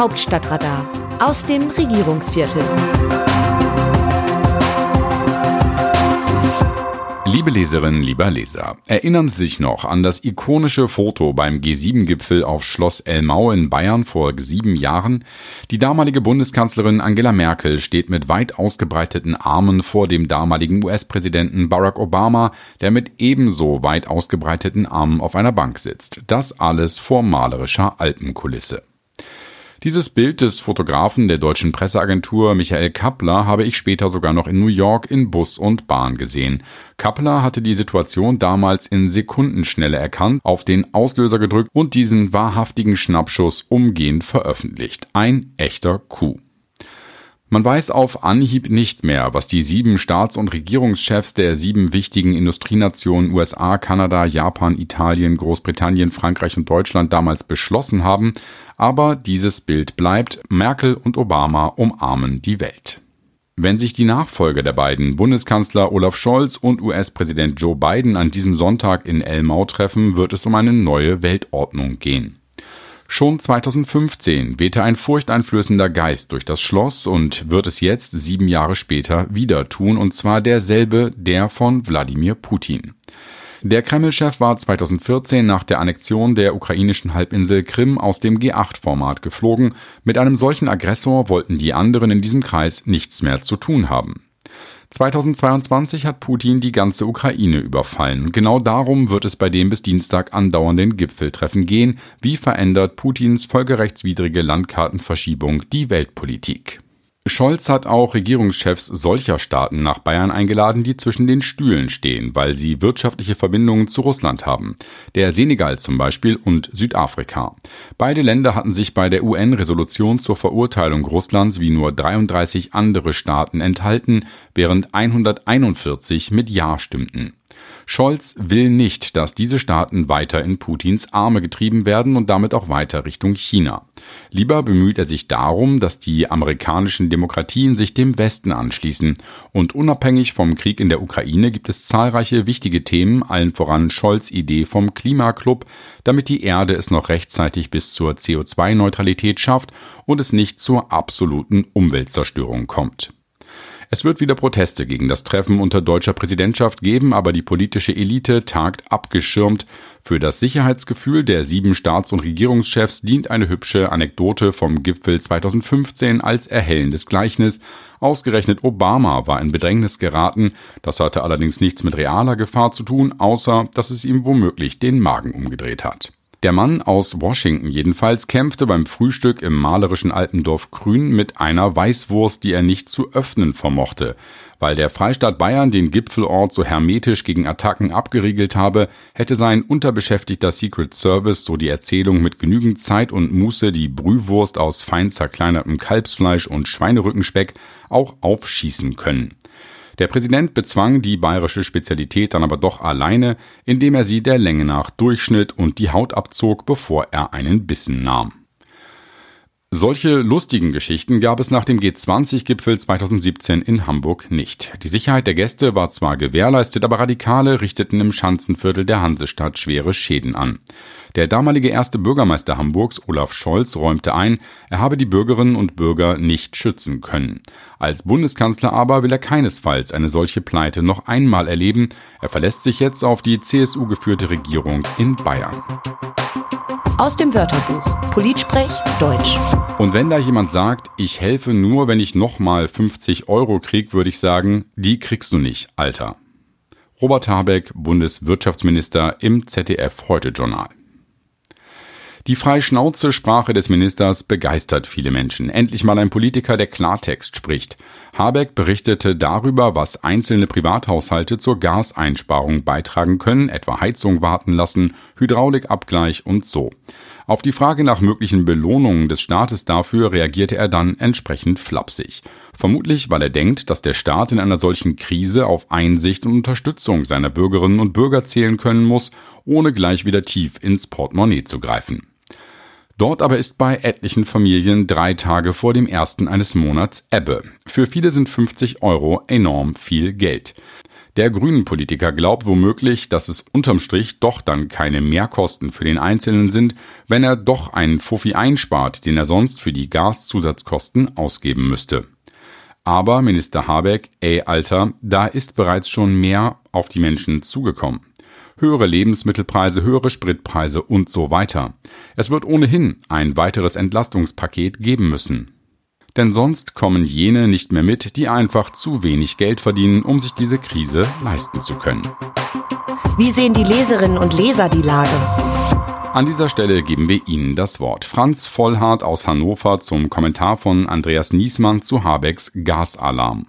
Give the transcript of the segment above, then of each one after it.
Hauptstadtradar aus dem Regierungsviertel. Liebe Leserinnen, lieber Leser, erinnern Sie sich noch an das ikonische Foto beim G7-Gipfel auf Schloss Elmau in Bayern vor sieben Jahren? Die damalige Bundeskanzlerin Angela Merkel steht mit weit ausgebreiteten Armen vor dem damaligen US-Präsidenten Barack Obama, der mit ebenso weit ausgebreiteten Armen auf einer Bank sitzt. Das alles vor malerischer Alpenkulisse. Dieses Bild des Fotografen der deutschen Presseagentur Michael Kappler habe ich später sogar noch in New York in Bus und Bahn gesehen. Kappler hatte die Situation damals in Sekundenschnelle erkannt, auf den Auslöser gedrückt und diesen wahrhaftigen Schnappschuss umgehend veröffentlicht. Ein echter Coup. Man weiß auf Anhieb nicht mehr, was die sieben Staats- und Regierungschefs der sieben wichtigen Industrienationen USA, Kanada, Japan, Italien, Großbritannien, Frankreich und Deutschland damals beschlossen haben, aber dieses Bild bleibt, Merkel und Obama umarmen die Welt. Wenn sich die Nachfolger der beiden, Bundeskanzler Olaf Scholz und US-Präsident Joe Biden, an diesem Sonntag in Elmau treffen, wird es um eine neue Weltordnung gehen. Schon 2015 wehte ein furchteinflößender Geist durch das Schloss und wird es jetzt sieben Jahre später wieder tun, und zwar derselbe, der von Wladimir Putin. Der Kreml-Chef war 2014 nach der Annexion der ukrainischen Halbinsel Krim aus dem G8-Format geflogen. Mit einem solchen Aggressor wollten die anderen in diesem Kreis nichts mehr zu tun haben. 2022 hat Putin die ganze Ukraine überfallen. Genau darum wird es bei dem bis Dienstag andauernden Gipfeltreffen gehen. Wie verändert Putins völkerrechtswidrige Landkartenverschiebung die Weltpolitik? Scholz hat auch Regierungschefs solcher Staaten nach Bayern eingeladen, die zwischen den Stühlen stehen, weil sie wirtschaftliche Verbindungen zu Russland haben. Der Senegal zum Beispiel und Südafrika. Beide Länder hatten sich bei der UN-Resolution zur Verurteilung Russlands wie nur 33 andere Staaten enthalten, während 141 mit Ja stimmten. Scholz will nicht, dass diese Staaten weiter in Putins Arme getrieben werden und damit auch weiter Richtung China. Lieber bemüht er sich darum, dass die amerikanischen Demokratien sich dem Westen anschließen. Und unabhängig vom Krieg in der Ukraine gibt es zahlreiche wichtige Themen, allen voran Scholz Idee vom Klimaclub, damit die Erde es noch rechtzeitig bis zur CO2-Neutralität schafft und es nicht zur absoluten Umweltzerstörung kommt. Es wird wieder Proteste gegen das Treffen unter deutscher Präsidentschaft geben, aber die politische Elite tagt abgeschirmt. Für das Sicherheitsgefühl der sieben Staats- und Regierungschefs dient eine hübsche Anekdote vom Gipfel 2015 als erhellendes Gleichnis. Ausgerechnet Obama war in Bedrängnis geraten. Das hatte allerdings nichts mit realer Gefahr zu tun, außer dass es ihm womöglich den Magen umgedreht hat. Der Mann aus Washington jedenfalls kämpfte beim Frühstück im malerischen Alpendorf Grün mit einer Weißwurst, die er nicht zu öffnen vermochte. Weil der Freistaat Bayern den Gipfelort so hermetisch gegen Attacken abgeriegelt habe, hätte sein unterbeschäftigter Secret Service, so die Erzählung, mit genügend Zeit und Muße die Brühwurst aus fein zerkleinertem Kalbsfleisch und Schweinerückenspeck auch aufschießen können. Der Präsident bezwang die bayerische Spezialität dann aber doch alleine, indem er sie der Länge nach durchschnitt und die Haut abzog, bevor er einen Bissen nahm. Solche lustigen Geschichten gab es nach dem G20-Gipfel 2017 in Hamburg nicht. Die Sicherheit der Gäste war zwar gewährleistet, aber Radikale richteten im Schanzenviertel der Hansestadt schwere Schäden an. Der damalige erste Bürgermeister Hamburgs, Olaf Scholz, räumte ein, er habe die Bürgerinnen und Bürger nicht schützen können. Als Bundeskanzler aber will er keinesfalls eine solche Pleite noch einmal erleben. Er verlässt sich jetzt auf die CSU geführte Regierung in Bayern. Aus dem Wörterbuch Politsprech Deutsch. Und wenn da jemand sagt, ich helfe nur, wenn ich nochmal 50 Euro krieg, würde ich sagen, die kriegst du nicht, Alter. Robert Habeck, Bundeswirtschaftsminister im ZDF Heute Journal. Die Freischnauze-Sprache des Ministers begeistert viele Menschen. Endlich mal ein Politiker, der Klartext spricht. Habeck berichtete darüber, was einzelne Privathaushalte zur Gaseinsparung beitragen können, etwa Heizung warten lassen, Hydraulikabgleich und so. Auf die Frage nach möglichen Belohnungen des Staates dafür reagierte er dann entsprechend flapsig. Vermutlich, weil er denkt, dass der Staat in einer solchen Krise auf Einsicht und Unterstützung seiner Bürgerinnen und Bürger zählen können muss, ohne gleich wieder tief ins Portemonnaie zu greifen. Dort aber ist bei etlichen Familien drei Tage vor dem ersten eines Monats Ebbe. Für viele sind 50 Euro enorm viel Geld. Der Grünen-Politiker glaubt womöglich, dass es unterm Strich doch dann keine Mehrkosten für den Einzelnen sind, wenn er doch einen Fuffi einspart, den er sonst für die Gaszusatzkosten ausgeben müsste. Aber Minister Habeck, ey Alter, da ist bereits schon mehr auf die Menschen zugekommen. Höhere Lebensmittelpreise, höhere Spritpreise und so weiter. Es wird ohnehin ein weiteres Entlastungspaket geben müssen. Denn sonst kommen jene nicht mehr mit, die einfach zu wenig Geld verdienen, um sich diese Krise leisten zu können. Wie sehen die Leserinnen und Leser die Lage? An dieser Stelle geben wir Ihnen das Wort. Franz Vollhardt aus Hannover zum Kommentar von Andreas Niesmann zu Habecks Gasalarm.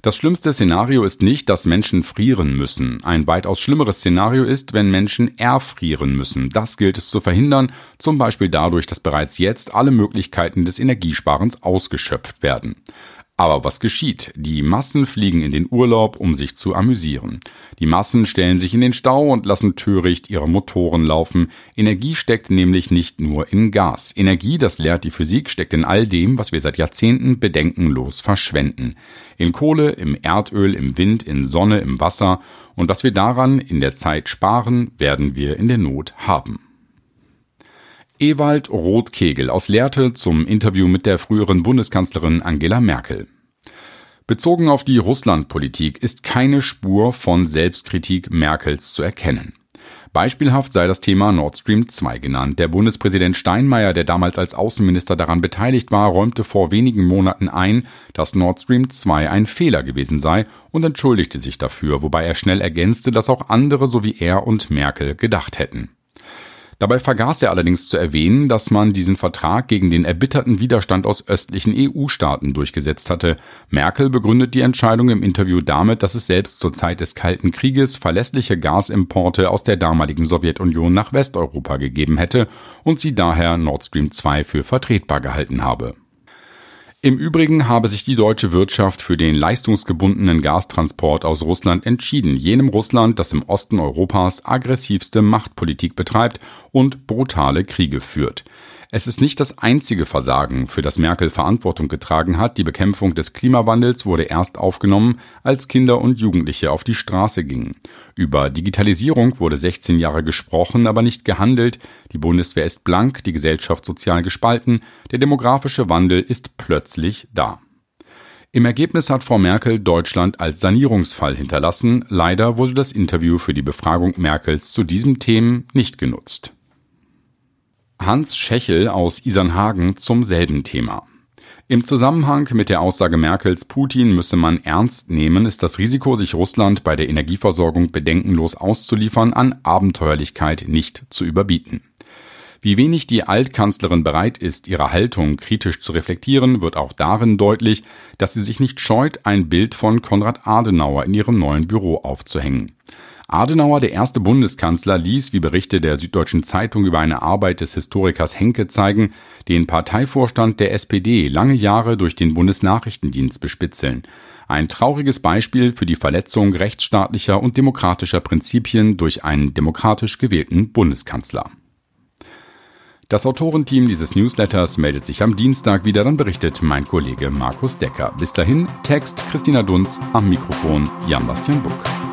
Das schlimmste Szenario ist nicht, dass Menschen frieren müssen. Ein weitaus schlimmeres Szenario ist, wenn Menschen erfrieren müssen. Das gilt es zu verhindern, zum Beispiel dadurch, dass bereits jetzt alle Möglichkeiten des Energiesparens ausgeschöpft werden. Aber was geschieht? Die Massen fliegen in den Urlaub, um sich zu amüsieren. Die Massen stellen sich in den Stau und lassen töricht ihre Motoren laufen. Energie steckt nämlich nicht nur in Gas. Energie, das lehrt die Physik, steckt in all dem, was wir seit Jahrzehnten bedenkenlos verschwenden. In Kohle, im Erdöl, im Wind, in Sonne, im Wasser. Und was wir daran in der Zeit sparen, werden wir in der Not haben. Ewald Rothkegel aus Lehrte zum Interview mit der früheren Bundeskanzlerin Angela Merkel. Bezogen auf die Russlandpolitik ist keine Spur von Selbstkritik Merkels zu erkennen. Beispielhaft sei das Thema Nord Stream 2 genannt. Der Bundespräsident Steinmeier, der damals als Außenminister daran beteiligt war, räumte vor wenigen Monaten ein, dass Nord Stream 2 ein Fehler gewesen sei und entschuldigte sich dafür, wobei er schnell ergänzte, dass auch andere so wie er und Merkel gedacht hätten. Dabei vergaß er allerdings zu erwähnen, dass man diesen Vertrag gegen den erbitterten Widerstand aus östlichen EU-Staaten durchgesetzt hatte. Merkel begründet die Entscheidung im Interview damit, dass es selbst zur Zeit des Kalten Krieges verlässliche Gasimporte aus der damaligen Sowjetunion nach Westeuropa gegeben hätte und sie daher Nord Stream 2 für vertretbar gehalten habe. Im Übrigen habe sich die deutsche Wirtschaft für den leistungsgebundenen Gastransport aus Russland entschieden, jenem Russland, das im Osten Europas aggressivste Machtpolitik betreibt und brutale Kriege führt. Es ist nicht das einzige Versagen, für das Merkel Verantwortung getragen hat. Die Bekämpfung des Klimawandels wurde erst aufgenommen, als Kinder und Jugendliche auf die Straße gingen. Über Digitalisierung wurde 16 Jahre gesprochen, aber nicht gehandelt. Die Bundeswehr ist blank, die Gesellschaft sozial gespalten, der demografische Wandel ist plötzlich da. Im Ergebnis hat Frau Merkel Deutschland als Sanierungsfall hinterlassen. Leider wurde das Interview für die Befragung Merkels zu diesem Themen nicht genutzt. Hans Schächel aus Isernhagen zum selben Thema. Im Zusammenhang mit der Aussage Merkels, Putin müsse man ernst nehmen, ist das Risiko, sich Russland bei der Energieversorgung bedenkenlos auszuliefern, an Abenteuerlichkeit nicht zu überbieten. Wie wenig die Altkanzlerin bereit ist, ihre Haltung kritisch zu reflektieren, wird auch darin deutlich, dass sie sich nicht scheut, ein Bild von Konrad Adenauer in ihrem neuen Büro aufzuhängen. Adenauer, der erste Bundeskanzler, ließ, wie Berichte der Süddeutschen Zeitung über eine Arbeit des Historikers Henke zeigen, den Parteivorstand der SPD lange Jahre durch den Bundesnachrichtendienst bespitzeln. Ein trauriges Beispiel für die Verletzung rechtsstaatlicher und demokratischer Prinzipien durch einen demokratisch gewählten Bundeskanzler. Das Autorenteam dieses Newsletters meldet sich am Dienstag wieder, dann berichtet mein Kollege Markus Decker. Bis dahin, Text Christina Dunz, am Mikrofon Jan-Bastian Buck.